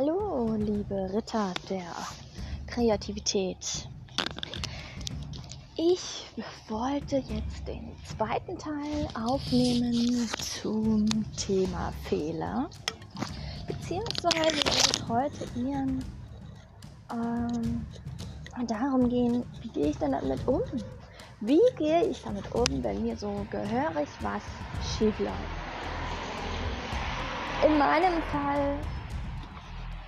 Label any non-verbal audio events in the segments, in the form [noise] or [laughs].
Hallo, liebe Ritter der Kreativität. Ich wollte jetzt den zweiten Teil aufnehmen zum Thema Fehler. Beziehungsweise wird es heute eher ähm, darum gehen, wie gehe ich denn damit um? Wie gehe ich damit um, wenn mir so gehörig was schief läuft? In meinem Fall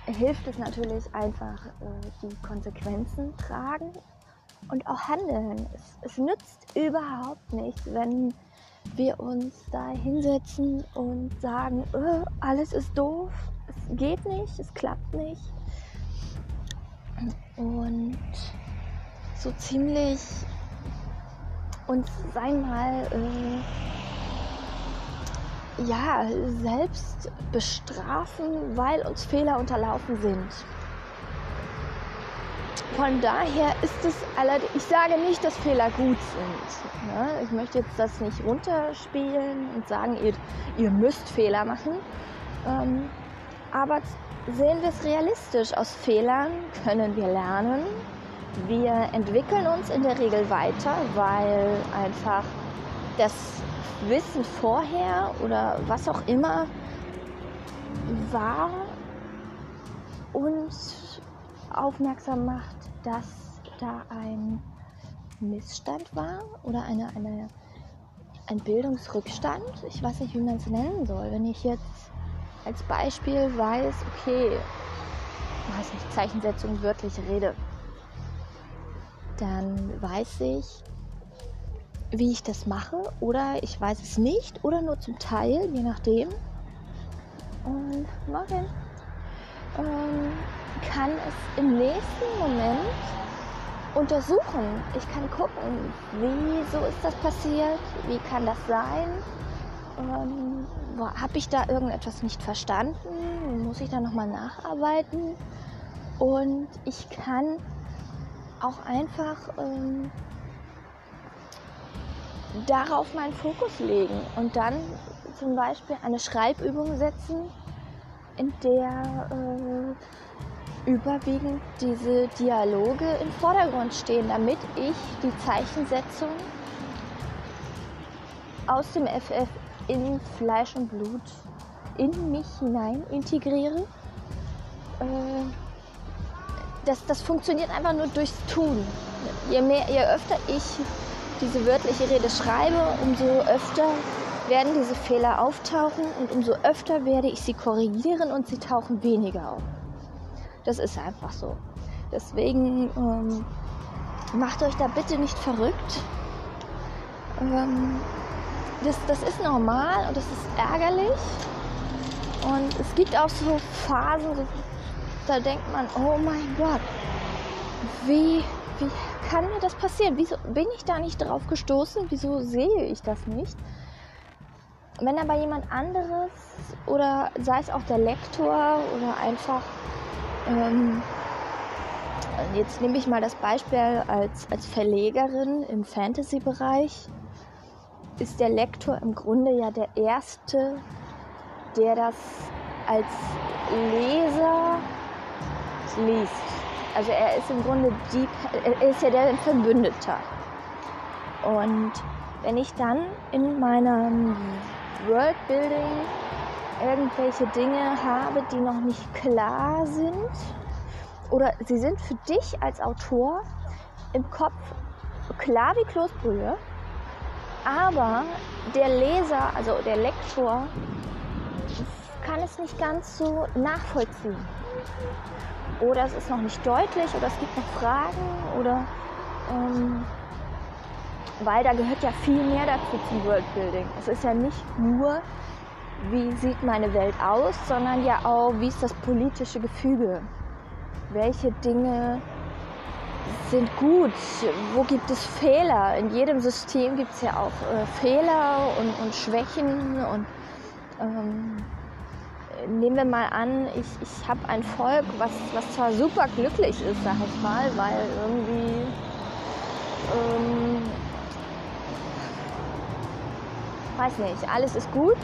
hilft es natürlich einfach äh, die Konsequenzen tragen und auch handeln. Es, es nützt überhaupt nichts, wenn wir uns da hinsetzen und sagen, äh, alles ist doof, es geht nicht, es klappt nicht. Und so ziemlich uns, sagen mal, äh, ja, selbst bestrafen, weil uns Fehler unterlaufen sind. Von daher ist es allerdings, ich sage nicht, dass Fehler gut sind. Ne? Ich möchte jetzt das nicht runterspielen und sagen, ihr, ihr müsst Fehler machen. Ähm, aber sehen wir es realistisch. Aus Fehlern können wir lernen. Wir entwickeln uns in der Regel weiter, weil einfach das Wissen vorher oder was auch immer war uns aufmerksam macht, dass da ein Missstand war oder eine, eine, ein Bildungsrückstand. Ich weiß nicht, wie man es nennen soll. Wenn ich jetzt als Beispiel weiß, okay, weiß nicht, Zeichensetzung, wörtliche Rede, dann weiß ich, wie ich das mache oder ich weiß es nicht oder nur zum Teil, je nachdem. Und mache ähm, kann es im nächsten Moment untersuchen. Ich kann gucken, wieso ist das passiert, wie kann das sein, ähm, habe ich da irgendetwas nicht verstanden, muss ich da nochmal nacharbeiten und ich kann auch einfach ähm, darauf meinen Fokus legen und dann zum Beispiel eine Schreibübung setzen, in der äh, überwiegend diese Dialoge im Vordergrund stehen, damit ich die Zeichensetzung aus dem FF in Fleisch und Blut in mich hinein integriere. Äh, das, das funktioniert einfach nur durchs Tun. Je, mehr, je öfter ich diese wörtliche Rede schreibe, umso öfter werden diese Fehler auftauchen und umso öfter werde ich sie korrigieren und sie tauchen weniger auf. Das ist einfach so. Deswegen ähm, macht euch da bitte nicht verrückt. Ähm, das, das ist normal und das ist ärgerlich. Und es gibt auch so Phasen, da denkt man, oh mein Gott, wie, wie kann mir das passieren? Wieso bin ich da nicht drauf gestoßen? Wieso sehe ich das nicht? Wenn aber jemand anderes oder sei es auch der Lektor oder einfach, ähm, jetzt nehme ich mal das Beispiel als, als Verlegerin im Fantasy-Bereich, ist der Lektor im Grunde ja der Erste, der das als Leser liest. Also er ist im Grunde die, er ist ja der Verbündeter. Und wenn ich dann in meinem Worldbuilding irgendwelche Dinge habe, die noch nicht klar sind, oder sie sind für dich als Autor im Kopf klar wie Kloßbrühe, aber der Leser, also der Lektor, kann es nicht ganz so nachvollziehen oder es ist noch nicht deutlich oder es gibt noch Fragen oder ähm, weil da gehört ja viel mehr dazu zum Worldbuilding. Es ist ja nicht nur, wie sieht meine Welt aus, sondern ja auch, wie ist das politische Gefüge. Welche Dinge sind gut? Wo gibt es Fehler? In jedem System gibt es ja auch äh, Fehler und, und Schwächen und ähm, nehmen wir mal an, ich, ich habe ein Volk, was, was zwar super glücklich ist, sag ich mal, weil irgendwie ähm, weiß nicht, alles ist gut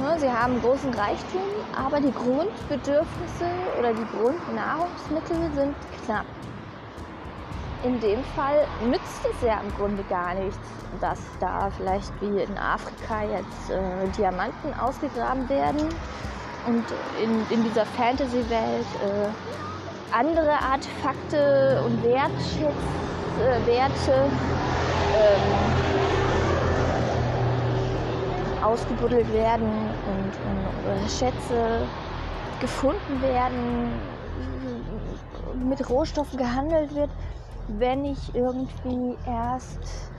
Ne, sie haben großen Reichtum, aber die Grundbedürfnisse oder die Grundnahrungsmittel sind knapp. In dem Fall nützt es ja im Grunde gar nichts, dass da vielleicht wie in Afrika jetzt äh, Diamanten ausgegraben werden und in, in dieser Fantasy-Welt äh, andere Artefakte und Wertschätz, äh, Werte ähm, ausgebuddelt werden und, und, und Schätze gefunden werden, mit Rohstoffen gehandelt wird, wenn ich irgendwie erst,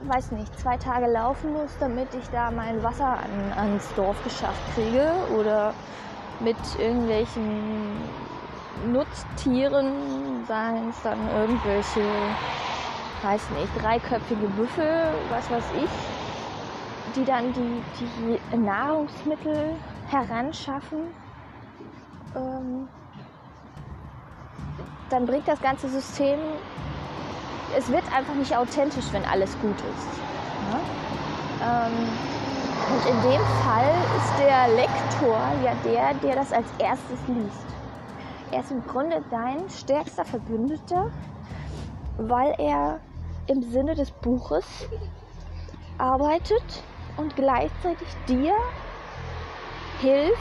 weiß nicht, zwei Tage laufen muss, damit ich da mein Wasser an, ans Dorf geschafft kriege oder mit irgendwelchen Nutztieren, seien es dann irgendwelche, weiß nicht, dreiköpfige Büffel, was weiß ich, die dann die, die Nahrungsmittel heranschaffen, ähm, dann bringt das ganze System, es wird einfach nicht authentisch, wenn alles gut ist. Ne? Ähm, und in dem Fall ist der Lektor ja der, der das als erstes liest. Er ist im Grunde dein stärkster Verbündeter, weil er im Sinne des Buches arbeitet und gleichzeitig dir hilft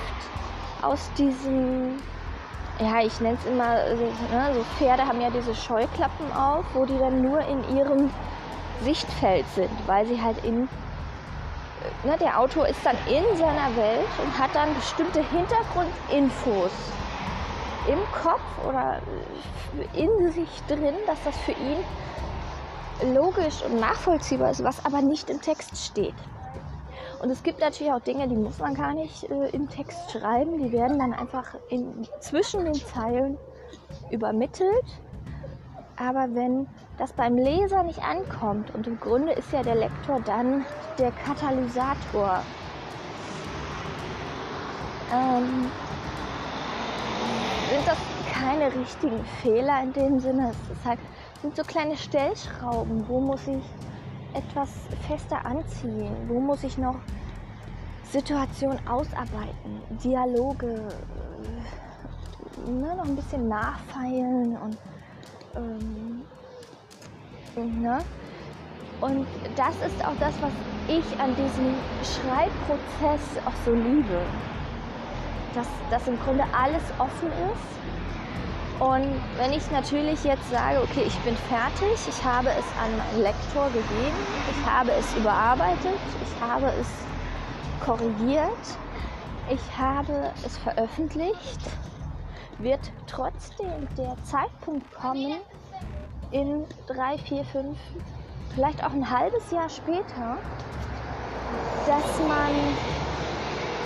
aus diesem, ja, ich nenne es immer, ne, so Pferde haben ja diese Scheuklappen auf, wo die dann nur in ihrem Sichtfeld sind, weil sie halt in, ne, der Autor ist dann in seiner Welt und hat dann bestimmte Hintergrundinfos im Kopf oder in sich drin, dass das für ihn logisch und nachvollziehbar ist, was aber nicht im Text steht. Und es gibt natürlich auch Dinge, die muss man gar nicht äh, im Text schreiben. Die werden dann einfach in, zwischen den Zeilen übermittelt. Aber wenn das beim Leser nicht ankommt, und im Grunde ist ja der Lektor dann der Katalysator, ähm, sind das keine richtigen Fehler in dem Sinne. Es halt, sind so kleine Stellschrauben. Wo muss ich etwas fester anziehen? Wo muss ich noch Situationen ausarbeiten, Dialoge, äh, ne, noch ein bisschen nachfeilen und ähm, ne? Und das ist auch das, was ich an diesem Schreibprozess auch so liebe. Dass, dass im Grunde alles offen ist und wenn ich natürlich jetzt sage, okay, ich bin fertig, ich habe es an meinen Lektor gegeben, ich habe es überarbeitet, ich habe es korrigiert, ich habe es veröffentlicht, wird trotzdem der Zeitpunkt kommen, in drei, vier, fünf, vielleicht auch ein halbes Jahr später, dass man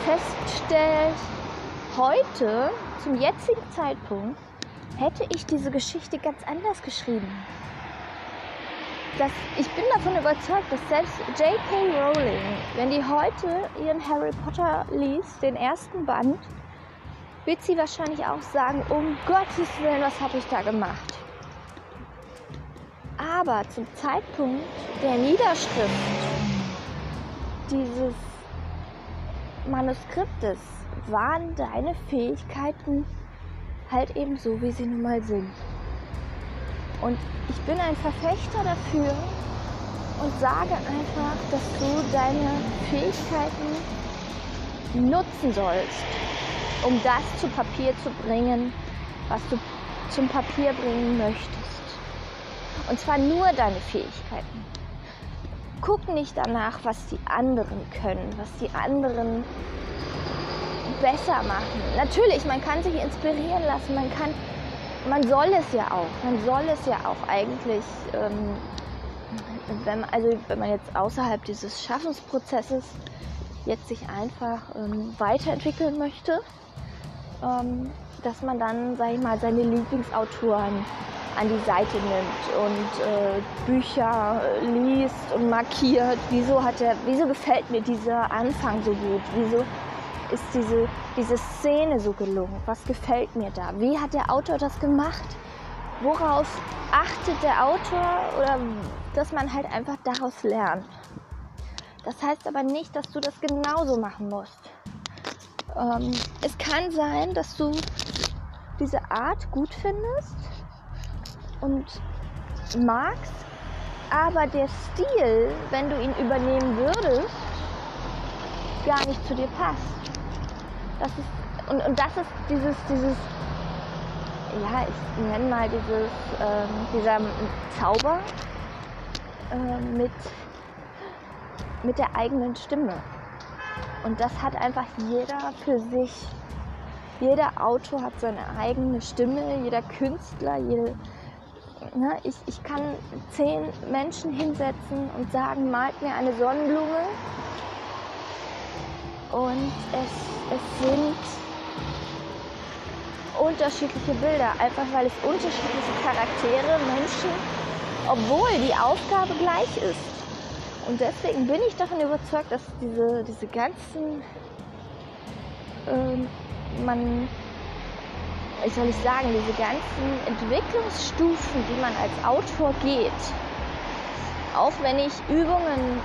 feststellt, heute, zum jetzigen Zeitpunkt, hätte ich diese Geschichte ganz anders geschrieben. Das, ich bin davon überzeugt, dass selbst J.K. Rowling, wenn die heute ihren Harry Potter liest, den ersten Band, wird sie wahrscheinlich auch sagen, um Gottes Willen, was habe ich da gemacht? Aber zum Zeitpunkt der Niederschrift dieses Manuskriptes waren deine Fähigkeiten halt eben so, wie sie nun mal sind. Und ich bin ein Verfechter dafür und sage einfach, dass du deine Fähigkeiten nutzen sollst, um das zu Papier zu bringen, was du zum Papier bringen möchtest. Und zwar nur deine Fähigkeiten. Guck nicht danach, was die anderen können, was die anderen besser machen. Natürlich, man kann sich inspirieren lassen, man kann, man soll es ja auch, man soll es ja auch eigentlich, ähm, wenn, also wenn man jetzt außerhalb dieses Schaffensprozesses jetzt sich einfach ähm, weiterentwickeln möchte, ähm, dass man dann, sage ich mal, seine Lieblingsautoren an die Seite nimmt und äh, Bücher liest und markiert. Wieso hat der, wieso gefällt mir dieser Anfang so gut? Wieso ist diese, diese Szene so gelungen? Was gefällt mir da? Wie hat der Autor das gemacht? Worauf achtet der Autor oder dass man halt einfach daraus lernt? Das heißt aber nicht, dass du das genauso machen musst. Ähm, es kann sein, dass du diese Art gut findest und magst, aber der Stil, wenn du ihn übernehmen würdest, gar nicht zu dir passt. Das ist, und, und das ist dieses, dieses, ja, ich nenne mal dieses, ähm, dieser Zauber äh, mit, mit der eigenen Stimme. Und das hat einfach jeder für sich. Jeder Autor hat seine eigene Stimme, jeder Künstler, jede, ne, ich, ich kann zehn Menschen hinsetzen und sagen, malt mir eine Sonnenblume. Und es, es sind unterschiedliche Bilder, einfach weil es unterschiedliche Charaktere, Menschen, obwohl die Aufgabe gleich ist. Und deswegen bin ich davon überzeugt, dass diese, diese ganzen, ähm, man, wie soll ich sagen, diese ganzen Entwicklungsstufen, die man als Autor geht, auch wenn ich Übungen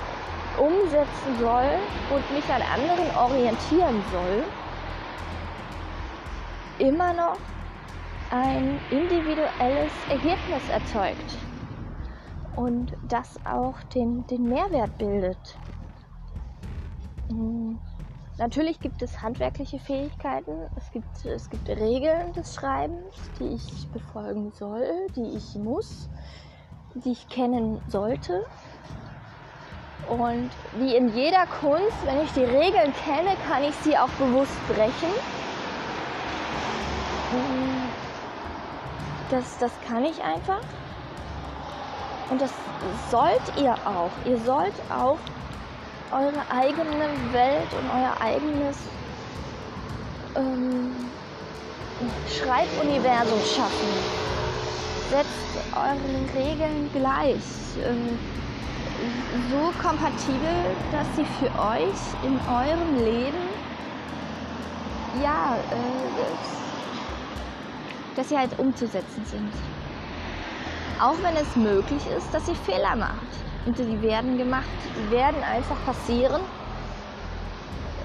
umsetzen soll und mich an anderen orientieren soll, immer noch ein individuelles Ergebnis erzeugt und das auch den, den Mehrwert bildet. Hm. Natürlich gibt es handwerkliche Fähigkeiten, es gibt, es gibt Regeln des Schreibens, die ich befolgen soll, die ich muss, die ich kennen sollte. Und wie in jeder Kunst, wenn ich die Regeln kenne, kann ich sie auch bewusst brechen. Das, das kann ich einfach. Und das sollt ihr auch. Ihr sollt auch eure eigene Welt und euer eigenes ähm, Schreibuniversum schaffen. Setzt euren Regeln gleich. Ähm, so kompatibel, dass sie für euch in eurem Leben ja, äh, dass sie halt umzusetzen sind. Auch wenn es möglich ist, dass sie Fehler macht. Und die werden gemacht, die werden einfach passieren.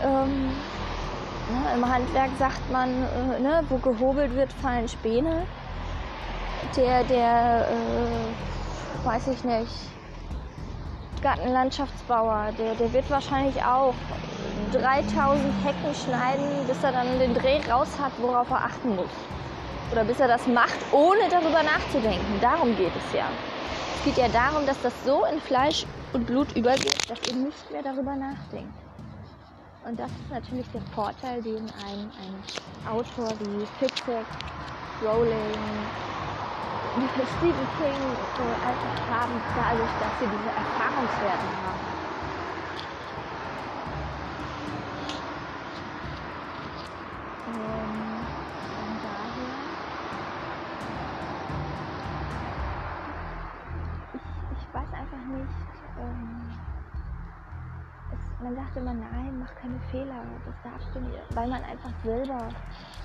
Ähm, ne, Im Handwerk sagt man, äh, ne, wo gehobelt wird, fallen Späne. Der, der, äh, weiß ich nicht, Gartenlandschaftsbauer, der, der wird wahrscheinlich auch 3000 Hecken schneiden, bis er dann den Dreh raus hat, worauf er achten muss oder bis er das macht, ohne darüber nachzudenken. Darum geht es ja. Es geht ja darum, dass das so in Fleisch und Blut übergeht, dass ihr nicht mehr darüber nachdenkt. Und das ist natürlich der Vorteil, den ein, ein Autor wie Fitzek, Rowling, Stephen King äh, einfach haben, dadurch, dass sie diese Erfahrungswerte haben. man sagt immer, nein, mach keine Fehler, das darfst du nicht, weil man einfach selber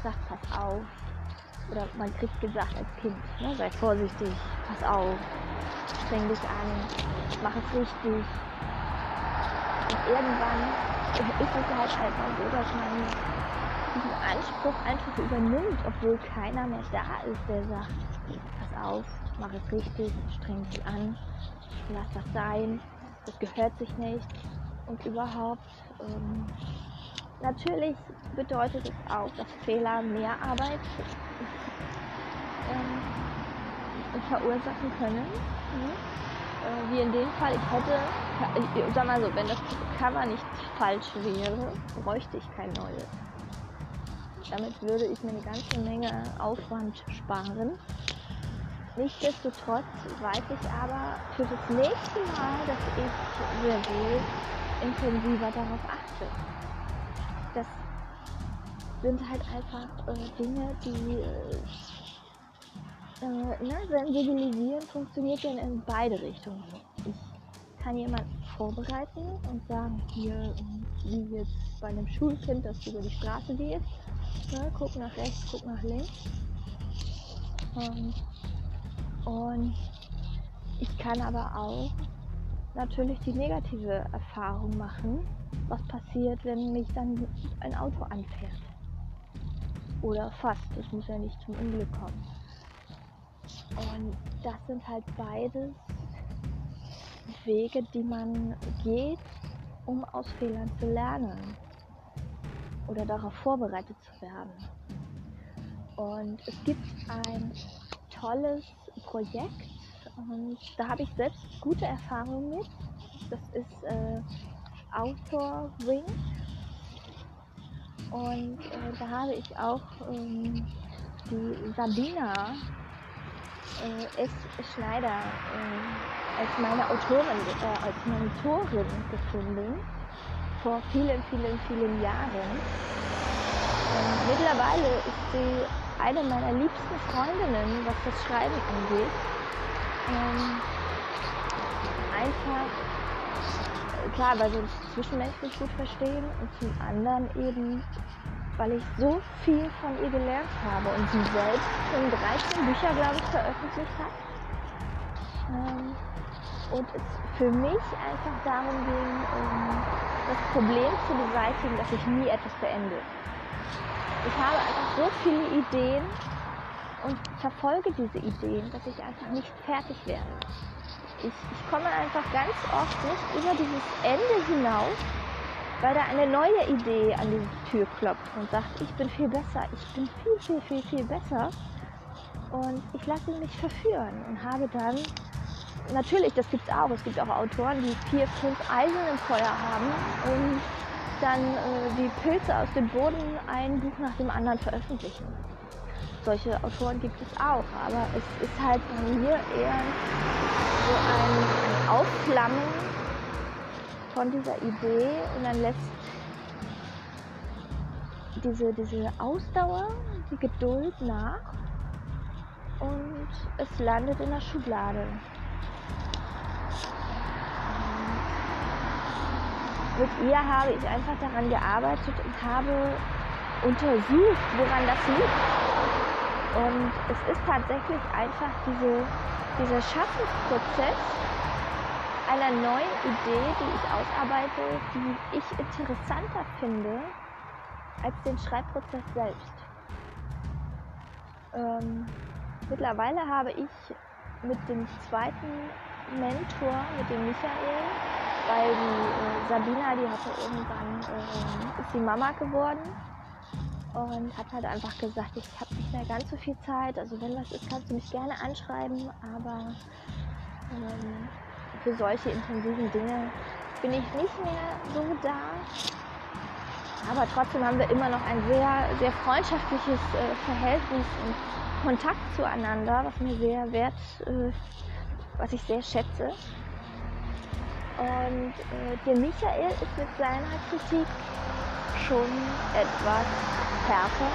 sagt, pass auf. Oder man kriegt gesagt als Kind, ne, sei vorsichtig, pass auf, streng dich an, mach es richtig. Und irgendwann ist es halt einfach so, dass man diesen Anspruch einfach übernimmt, obwohl keiner mehr da ist, der sagt, pass auf, mach es richtig, streng dich an, lass das sein, das gehört sich nicht und überhaupt. Ähm, natürlich bedeutet es auch, dass Fehler mehr Arbeit ähm, verursachen können. Ne? Äh, wie in dem Fall, ich hätte, ich sag mal so, wenn das Cover nicht falsch wäre, bräuchte ich kein neues. Damit würde ich mir eine ganze Menge Aufwand sparen. Nichtsdestotrotz weiß ich aber für das nächste Mal, dass ich sehr wohl intensiver darauf achte. Das sind halt einfach äh, Dinge, die äh, äh, ne, sensibilisieren funktioniert ja in beide Richtungen. Ich kann jemanden vorbereiten und sagen, hier, wie jetzt bei einem Schulkind, das über die Straße geht, ne, guck nach rechts, guck nach links. Ähm, und ich kann aber auch natürlich die negative Erfahrung machen, was passiert, wenn mich dann ein Auto anfährt. Oder fast, es muss ja nicht zum Unglück kommen. Und das sind halt beides Wege, die man geht, um aus Fehlern zu lernen oder darauf vorbereitet zu werden. Und es gibt ein tolles Projekt und da habe ich selbst gute Erfahrungen mit. Das ist äh, Outdoor Wing und äh, da habe ich auch ähm, die Sabina äh, S. Schneider äh, als meine Autorin, äh, als Mentorin gefunden vor vielen, vielen, vielen Jahren. Und mittlerweile ist sie eine meiner liebsten Freundinnen, was das Schreiben angeht. Ähm, einfach, klar, weil wir uns zwischenmenschlich gut verstehen und zum anderen eben, weil ich so viel von ihr gelernt habe und sie selbst schon 13 Bücher, glaube ich, veröffentlicht hat. Ähm, und es für mich einfach darum ging, um das Problem zu beseitigen, dass ich nie etwas beende. Ich habe einfach so viele Ideen und verfolge diese Ideen, dass ich einfach nicht fertig werde. Ich, ich komme einfach ganz oft nicht über dieses Ende hinaus, weil da eine neue Idee an die Tür klopft und sagt, ich bin viel besser, ich bin viel, viel, viel, viel besser. Und ich lasse mich verführen und habe dann, natürlich, das gibt es auch, es gibt auch Autoren, die vier, fünf Eisen im Feuer haben und dann äh, die Pilze aus dem Boden ein Buch nach dem anderen veröffentlichen. Solche Autoren gibt es auch, aber es ist halt bei mir eher so ein, Aufflammen von dieser Idee und dann lässt diese, diese Ausdauer, die Geduld nach und es landet in der Schublade. mit ihr habe ich einfach daran gearbeitet und habe untersucht, woran das liegt. Und es ist tatsächlich einfach diese, dieser Schaffensprozess einer neuen Idee, die ich ausarbeite, die ich interessanter finde als den Schreibprozess selbst. Ähm, mittlerweile habe ich mit dem zweiten Mentor, mit dem Michael, weil die äh, Sabina, die hatte irgendwann, äh, ist die Mama geworden und hat halt einfach gesagt, ich habe nicht mehr ganz so viel Zeit, also wenn was ist, kannst du mich gerne anschreiben, aber ähm, für solche intensiven Dinge bin ich nicht mehr so da. Aber trotzdem haben wir immer noch ein sehr, sehr freundschaftliches äh, Verhältnis und Kontakt zueinander, was mir sehr wert, äh, was ich sehr schätze. Und äh, der Michael ist mit seiner Kritik schon etwas härter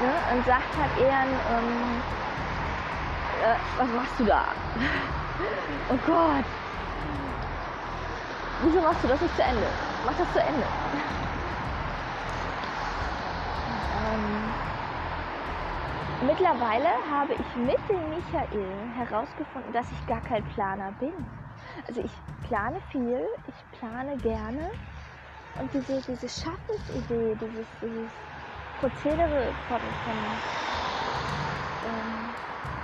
ne? und sagt halt eher, ähm, äh, was machst du da? [laughs] oh Gott, wieso machst du das nicht zu Ende? Mach das zu Ende. ähm, mittlerweile habe ich mit dem Michael herausgefunden, dass ich gar kein Planer bin. Also ich plane viel, ich plane gerne und diese, diese Schaffensidee, dieses, dieses Prozedere von, von ähm,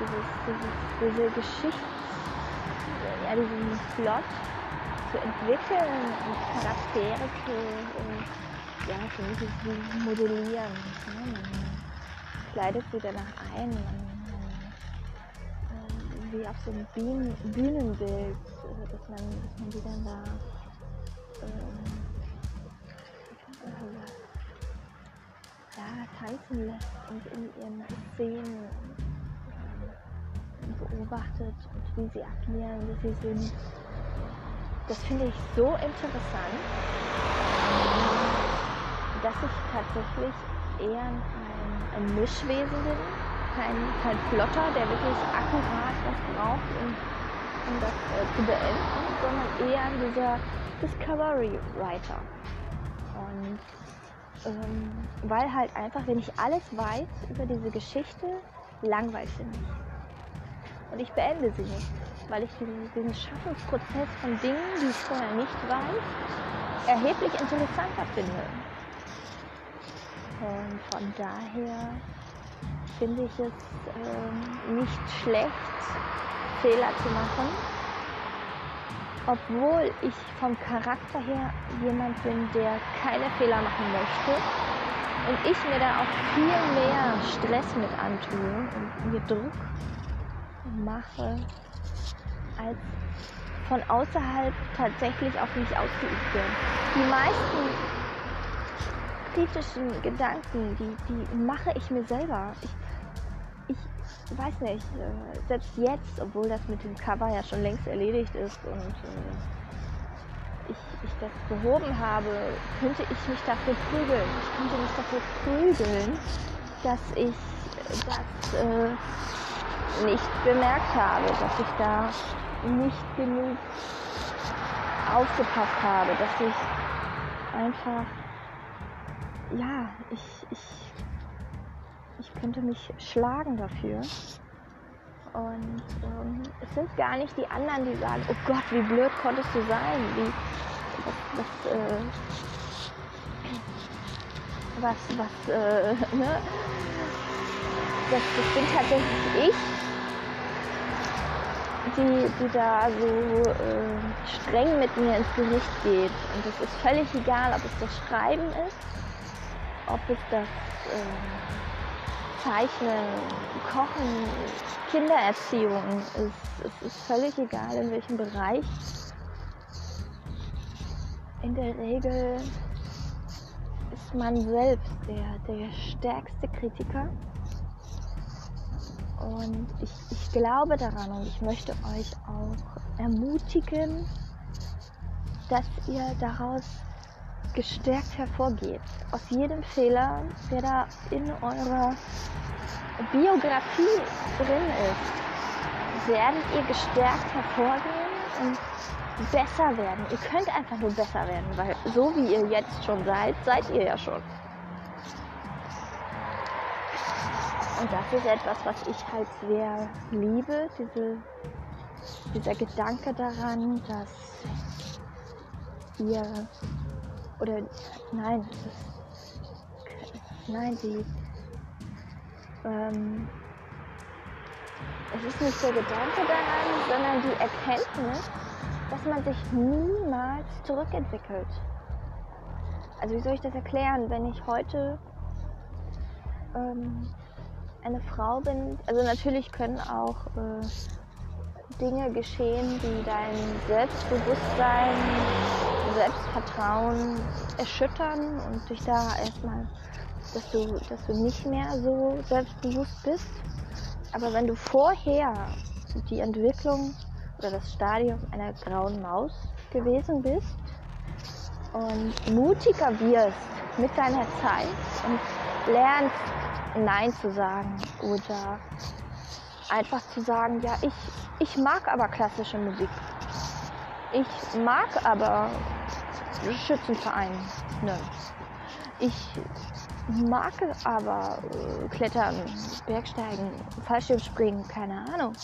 dieses, dieses, diese Geschichte, ja, diesen Plot zu entwickeln und Charaktere zu, und, ja, für mich ist wie modellieren. Ne? Man kleidet sie danach ein, man wie auf so einem Bühnen Bühnenbild, dass man, dass man die dann da ähm, tanzen lässt und in ihren Szenen ähm, beobachtet und wie sie agieren, wie sie sind. Das finde ich so interessant, dass ich tatsächlich eher ein, ein Mischwesen bin kein, kein Plotter, der wirklich akkurat was braucht, um, um das äh, zu beenden, sondern eher dieser Discovery Writer. Und ähm, weil halt einfach, wenn ich alles weiß über diese Geschichte, langweilt sie mich. Und ich beende sie nicht. weil ich diesen, diesen Schaffensprozess von Dingen, die ich vorher nicht weiß, erheblich interessanter finde. Und von daher finde ich es ähm, nicht schlecht, Fehler zu machen, obwohl ich vom Charakter her jemand bin, der keine Fehler machen möchte und ich mir da auch viel mehr Stress mit antue und mir Druck mache, als von außerhalb tatsächlich auf mich ausgeübt wird. Die meisten kritischen Gedanken, die, die mache ich mir selber. Ich, ich weiß nicht, äh, selbst jetzt, obwohl das mit dem Cover ja schon längst erledigt ist und äh, ich, ich das behoben habe, könnte ich mich dafür prügeln. Ich könnte mich dafür prügeln, dass ich das äh, nicht bemerkt habe, dass ich da nicht genug aufgepasst habe, dass ich einfach, ja, ich, ich, ich könnte mich schlagen dafür. Und ähm, es sind gar nicht die anderen, die sagen, oh Gott, wie blöd konntest du sein, wie, was, was, äh, was, was, äh, [laughs] ne? Das, das bin tatsächlich ich, die, die da so äh, streng mit mir ins Gericht geht. Und es ist völlig egal, ob es das Schreiben ist, ob es das äh, Zeichnen, Kochen, Kindererziehung ist. Es ist völlig egal, in welchem Bereich. In der Regel ist man selbst der, der stärkste Kritiker. Und ich, ich glaube daran und ich möchte euch auch ermutigen, dass ihr daraus gestärkt hervorgeht. Aus jedem Fehler, der da in eurer Biografie drin ist, werdet ihr gestärkt hervorgehen und besser werden. Ihr könnt einfach nur besser werden, weil so wie ihr jetzt schon seid, seid ihr ja schon. Und das ist etwas, was ich halt sehr liebe, diese, dieser Gedanke daran, dass ihr, oder nein, ist, nein, die, ähm, es ist nicht der Gedanke daran, sondern die Erkenntnis, dass man sich niemals zurückentwickelt. Also wie soll ich das erklären, wenn ich heute ähm, eine Frau bin, also natürlich können auch äh, Dinge geschehen, die dein Selbstbewusstsein, Selbstvertrauen erschüttern und dich da erstmal, dass du, dass du nicht mehr so selbstbewusst bist. Aber wenn du vorher die Entwicklung oder das Stadium einer grauen Maus gewesen bist und mutiger wirst mit deiner Zeit und lernst Nein zu sagen oder einfach zu sagen, ja, ich, ich mag aber klassische Musik. Ich mag aber Schützenverein. Ne. Ich mag aber äh, Klettern, Bergsteigen, Fallschirmspringen, keine Ahnung.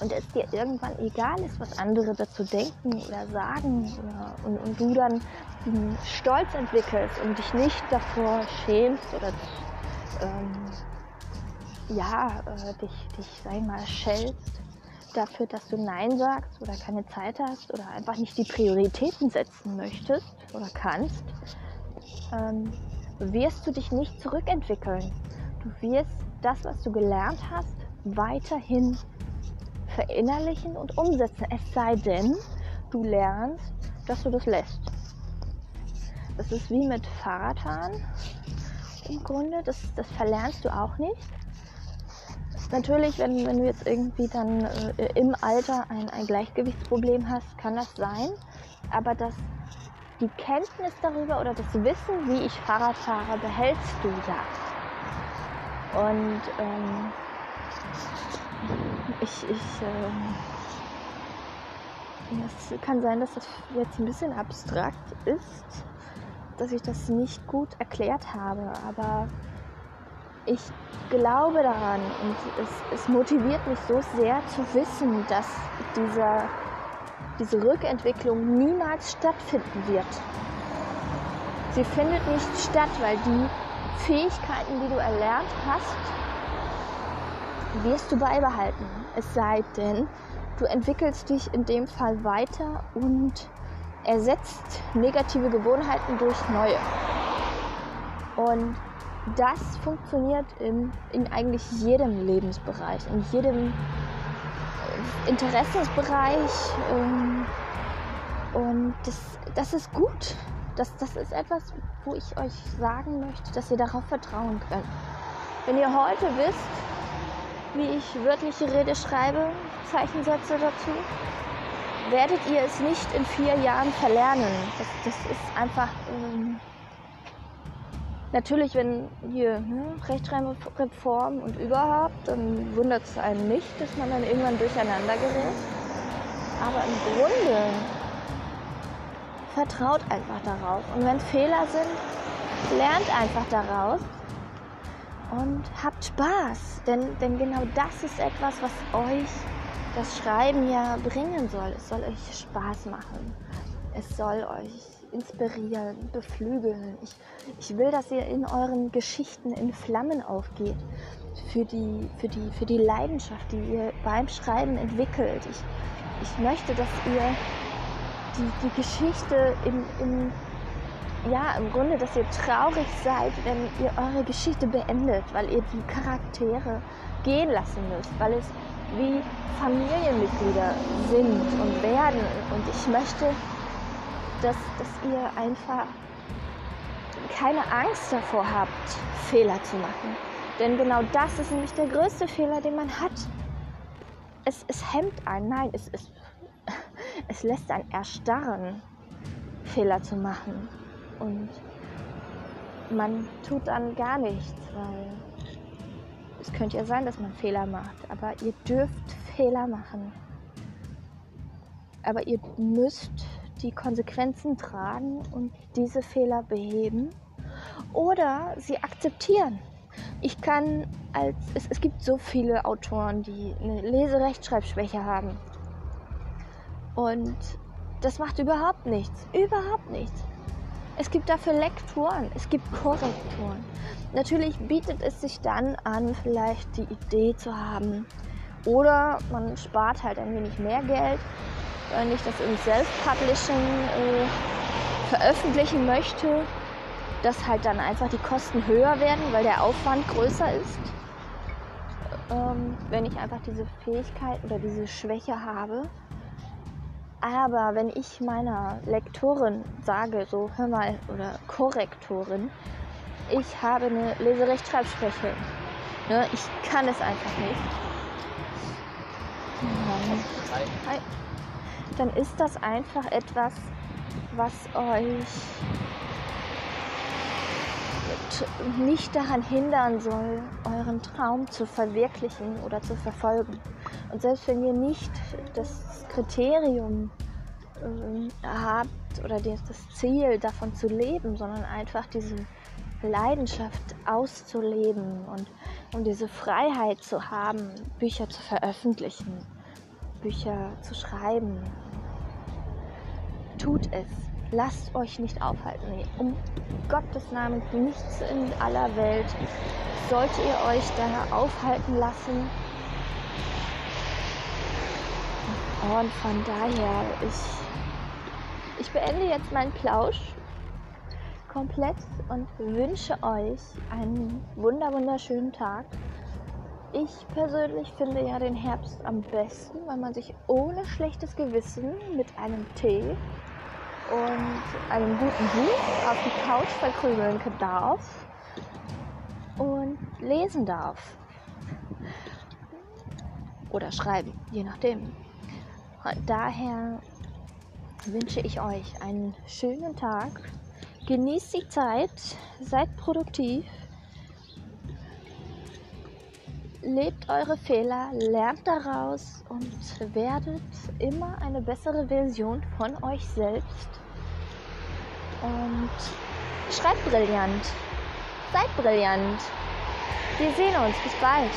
Und es dir irgendwann egal ist, was andere dazu denken oder sagen oder, und, und du dann Stolz entwickelst und dich nicht davor schämst oder ähm, ja, äh, dich, dich, sag ich mal, schältst dafür, dass du Nein sagst oder keine Zeit hast oder einfach nicht die Prioritäten setzen möchtest oder kannst, ähm, wirst du dich nicht zurückentwickeln. Du wirst das, was du gelernt hast, weiterhin verinnerlichen und umsetzen. Es sei denn, du lernst, dass du das lässt. Das ist wie mit Fahrradfahren im Grunde. Das, das verlernst du auch nicht. Natürlich, wenn, wenn du jetzt irgendwie dann äh, im Alter ein, ein Gleichgewichtsproblem hast, kann das sein. Aber das, die Kenntnis darüber oder das Wissen, wie ich Fahrrad fahre, behältst du ja. Und ähm, ich, ich ähm, es kann sein, dass das jetzt ein bisschen abstrakt ist dass ich das nicht gut erklärt habe, aber ich glaube daran und es, es motiviert mich so sehr zu wissen, dass dieser, diese Rückentwicklung niemals stattfinden wird. Sie findet nicht statt, weil die Fähigkeiten, die du erlernt hast, wirst du beibehalten. Es sei denn, du entwickelst dich in dem Fall weiter und ersetzt negative Gewohnheiten durch neue. Und das funktioniert in, in eigentlich jedem Lebensbereich, in jedem äh, Interessensbereich. Ähm, und das, das ist gut. Das, das ist etwas, wo ich euch sagen möchte, dass ihr darauf vertrauen könnt. Wenn ihr heute wisst, wie ich wörtliche Rede schreibe, Zeichensätze dazu, werdet ihr es nicht in vier Jahren verlernen. Das, das ist einfach. Ähm, natürlich, wenn hier ne, Rechtschreibreform und überhaupt, dann wundert es einen nicht, dass man dann irgendwann durcheinander gerät. Aber im Grunde vertraut einfach darauf. Und wenn Fehler sind, lernt einfach daraus und habt Spaß. Denn, denn genau das ist etwas, was euch das Schreiben ja bringen soll. Es soll euch Spaß machen. Es soll euch inspirieren, beflügeln. Ich, ich will, dass ihr in euren Geschichten in Flammen aufgeht. Für die, für, die, für die Leidenschaft, die ihr beim Schreiben entwickelt. Ich, ich möchte, dass ihr die, die Geschichte in, in, ja, im Grunde, dass ihr traurig seid, wenn ihr eure Geschichte beendet, weil ihr die Charaktere gehen lassen müsst, weil es wie Familienmitglieder sind und werden. Und ich möchte, dass, dass ihr einfach keine Angst davor habt, Fehler zu machen. Denn genau das ist nämlich der größte Fehler, den man hat. Es, es hemmt einen, nein, es, es, [laughs] es lässt einen erstarren, Fehler zu machen. Und man tut dann gar nichts, weil es könnte ja sein, dass man Fehler macht, aber ihr dürft Fehler machen. Aber ihr müsst die Konsequenzen tragen und diese Fehler beheben oder sie akzeptieren. Ich kann als es, es gibt so viele Autoren, die eine Leserechtschreibschwäche haben. Und das macht überhaupt nichts. Überhaupt nichts. Es gibt dafür Lektoren, es gibt Korrektoren. Natürlich bietet es sich dann an, vielleicht die Idee zu haben. Oder man spart halt ein wenig mehr Geld, wenn ich das im Self-Publishing äh, veröffentlichen möchte, dass halt dann einfach die Kosten höher werden, weil der Aufwand größer ist. Ähm, wenn ich einfach diese Fähigkeit oder diese Schwäche habe. Aber wenn ich meiner Lektorin sage, so hör mal, oder Korrektorin, ich habe eine Leserechtschreibschwäche, ne, ich kann es einfach nicht, dann, dann ist das einfach etwas, was euch nicht daran hindern soll, euren Traum zu verwirklichen oder zu verfolgen. Und selbst wenn ihr nicht das Kriterium äh, habt oder das Ziel davon zu leben, sondern einfach diese Leidenschaft auszuleben und um diese Freiheit zu haben, Bücher zu veröffentlichen, Bücher zu schreiben, tut es. Lasst euch nicht aufhalten. Nee, um Gottes Namen, nichts in aller Welt sollte ihr euch da aufhalten lassen. Und von daher, ich, ich beende jetzt meinen Plausch komplett und wünsche euch einen wunder wunderschönen Tag. Ich persönlich finde ja den Herbst am besten, weil man sich ohne schlechtes Gewissen mit einem Tee und einem guten Buch auf die Couch verkrümeln darf und lesen darf. Oder schreiben, je nachdem. Daher wünsche ich euch einen schönen Tag. Genießt die Zeit, seid produktiv, lebt eure Fehler, lernt daraus und werdet immer eine bessere Version von euch selbst. Und schreibt brillant, seid brillant. Wir sehen uns. Bis bald.